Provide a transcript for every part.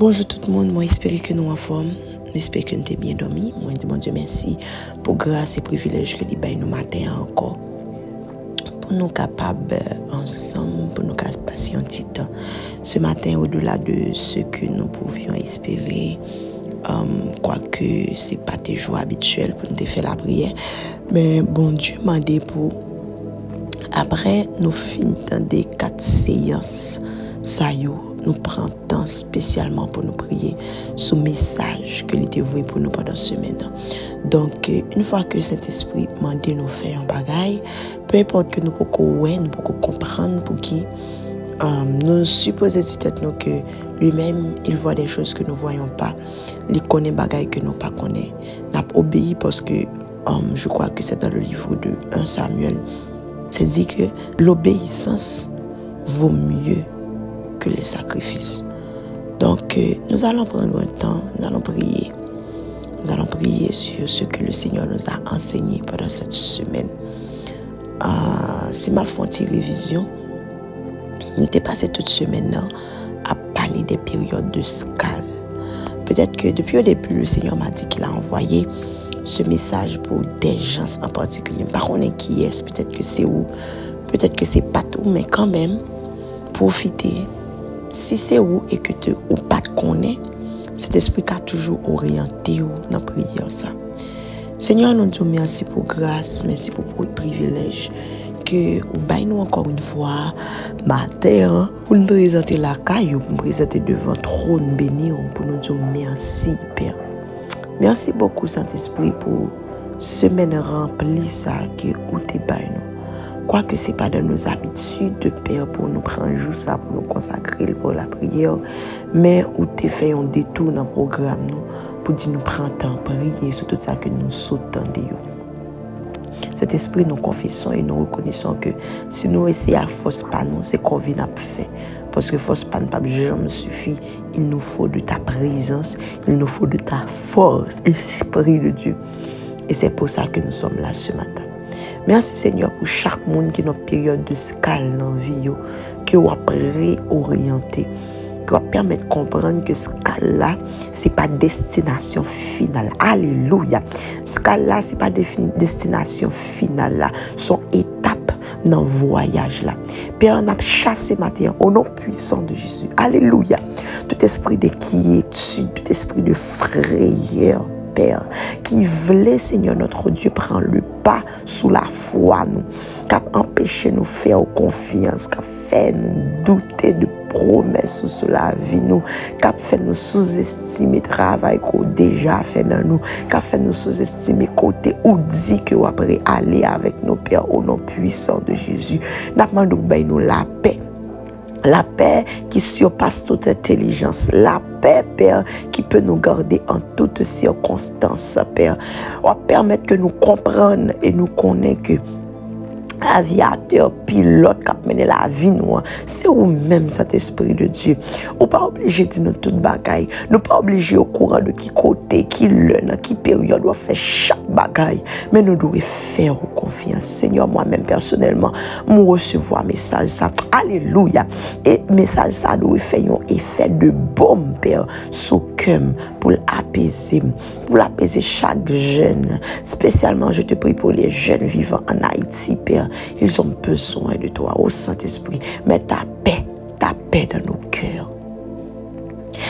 Bonjour tout le monde, moi j'espère que nous en forme. J'espère que nous avons bien dormi. Moi je dis mon Dieu merci pour grâce et privilège que nous avons nous matin encore. Pour nous capables euh, ensemble, pour nous passer un petit temps ce matin au-delà de ce que nous pouvions espérer. Um, kwa ke se pa te jou abituel pou nou te fe la priye men bon dieu mande pou apre nou fin tan de kat seyans sayo nous prenons temps spécialement pour nous prier ce message que l'était voué pour nous pendant semaine. Donc, euh, une fois que Saint-Esprit m'a dit nous faire un bagage, peu importe que nous pouvons nous pouvons comprendre pour qui, euh, nous supposons nous que lui-même, il voit des choses que nous ne voyons pas. Il connaît des bagailles que nous ne connaissons pas. N'a obéi parce que euh, je crois que c'est dans le livre de 1 Samuel. C'est dit que l'obéissance vaut mieux que les sacrifices. Donc, euh, nous allons prendre un temps, nous allons prier. Nous allons prier sur ce que le Seigneur nous a enseigné pendant cette semaine. Euh, c'est ma fonte révision. Nous avons passé toute semaine à parler des périodes de scale. Peut-être que depuis le début, le Seigneur m'a dit qu'il a envoyé ce message pour des gens en particulier. Par contre, qui est, peut-être que c'est où, peut-être que c'est pas tout, mais quand même, profitez Si se ou e ke te ou pat konen, set espri ka toujou oryante ou nan priye sa. Senyor, nou diyo mersi pou grase, mersi pou pou privilej, ke ou bay nou ankor un fwa mater, pou nou prezante lakay ou pou nou prezante devan tron beni ou pou nou diyo mersi, Père. Mersi bokou, Sant Esprit, pou semen rempli sa ke ou te bay nou. Quoique ce n'est pas dans nos habitudes de Père pour nous prendre jour ça, pour nous consacrer pour la prière, mais où tu fait un détour dans le programme pour dire nous prendre temps prier sur tout ça que nous sautons de Cet esprit, nous confessons et nous reconnaissons que si nous essayons à force pas nous, c'est qu'on vient fait. Parce que force pas pas jamais suffit. Il nous faut de ta présence, il nous faut de ta force, Esprit de Dieu. Et c'est pour ça que nous sommes là ce matin. Merci Seigneur pour chaque monde qui est dans une période de scale dans la vie, que vous réorienter, que vous permettre de comprendre que scale là, ce n'est pas destination finale. Alléluia. Scale là, ce n'est pas destination finale là. Son étape dans le voyage là. Père, on a chassé matin au nom puissant de Jésus. Alléluia. Tout esprit de quiétude, tout esprit de frayeur, Père, qui voulait, Seigneur notre Dieu, prendre le pas sous la foi, nous, cap empêcher nous faire confiance, cap faire nous douter de promesses sous la vie, nous, cap faire nous sous-estimer travail qu'on déjà fait dans nous, cap faire nous sous-estimer côté ou dit que après aller avec nos pères au nom puissant de Jésus, n'a pas nous la paix. La paix qui surpasse toute intelligence. La paix, Père, qui peut nous garder en toutes circonstances, Père. On va permettre que nous comprenions et nous connaissions aviateur, pilote kap mene la vi nou an, se ou menm sat espri de Diyo. Ou pa oblije di nou tout bagay, nou pa oblije ou kouran de ki kote, ki lè nan, ki peryode ou a fè chak bagay, men nou dou e fèr ou konfians. Senyor, mwen menm personelman, mwen resevo a mesaj sa. Aleluya! E mesaj sa dou e fè yon efè de bom, per, sou kem pou l'apese, pou l'apese chak jen. Spesyalman, je te pri pou les jen vivan an Haiti, per, Ils ont besoin de toi, ô Saint-Esprit. Mets ta paix, ta paix dans nos cœurs.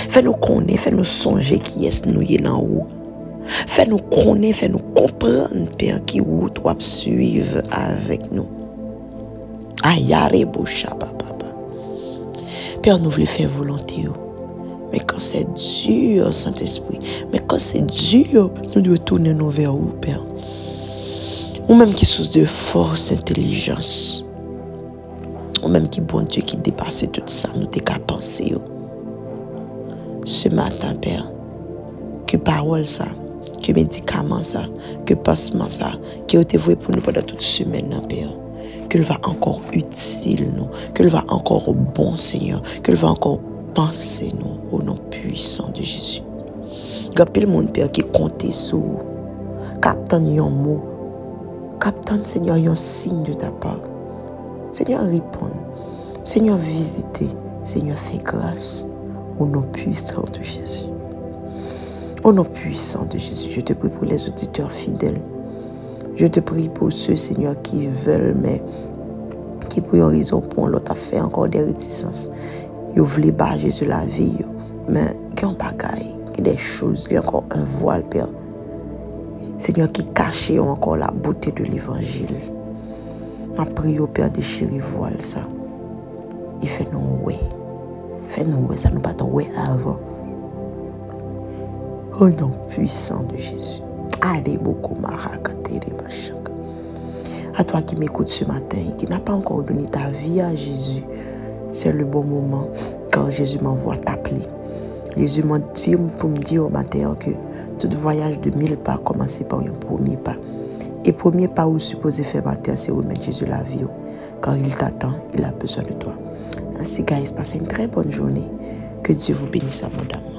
Fais-nous connaître, fais-nous songer qui est nous y dans où. Fais-nous connaître, fais-nous comprendre, Père, qui où toi suivre avec nous. Ayare Baba. Père, nous voulons faire volonté. Oh. Mais quand c'est dur, Saint-Esprit, mais quand c'est dur, nous devons tourner nous vers où, Père. Ou menm ki souse de force, intelijans. Ou menm ki bon Diyo ki depase tout sa nou te ka panse yo. Se matan, Père, ke parol sa, ke medikaman sa, ke pasman sa, ki yo te vwe pou nou padan tout semen nan, Père. Ke l va ankor util nou, ke l va ankor bon, Seigneur, ke l va ankor panse nou, ou nou puisan de Jésus. Gapil moun, Père, ki konte sou, kapten yon mou, Captain, Seigneur, un signe de ta part. Seigneur, réponds. Seigneur, visitez. Seigneur, fais grâce. Au nom puissant de Jésus. Au nom puissant de Jésus, je te prie pour les auditeurs fidèles. Je te prie pour ceux, Seigneur, qui veulent, mais qui pour une raison pour l'autre a fait encore des réticences. Ils voulaient pas Jésus la vie, mais qui ont pas qui des choses, y a encore un voile, Père. Seigneur, qui cache encore la beauté de l'évangile. Ma prière, Père, déchirer voile ça. Il fait nous ouais. Fait nous ouais, ça nous pas ouais avant. Au nom puissant de Jésus. Allez beaucoup, Marakate, À toi qui m'écoutes ce matin, qui n'a pas encore donné ta vie à Jésus, c'est le bon moment quand Jésus m'envoie t'appeler. Jésus m'a dit pour me dire au matin que tout voyage de mille pas commence par un premier pas. Et premier pas où supposé faire matin, c'est remettre Jésus la vie. Car il t'attend, il a besoin de toi. Ainsi, guys, passez une très bonne journée. Que Dieu vous bénisse abondamment.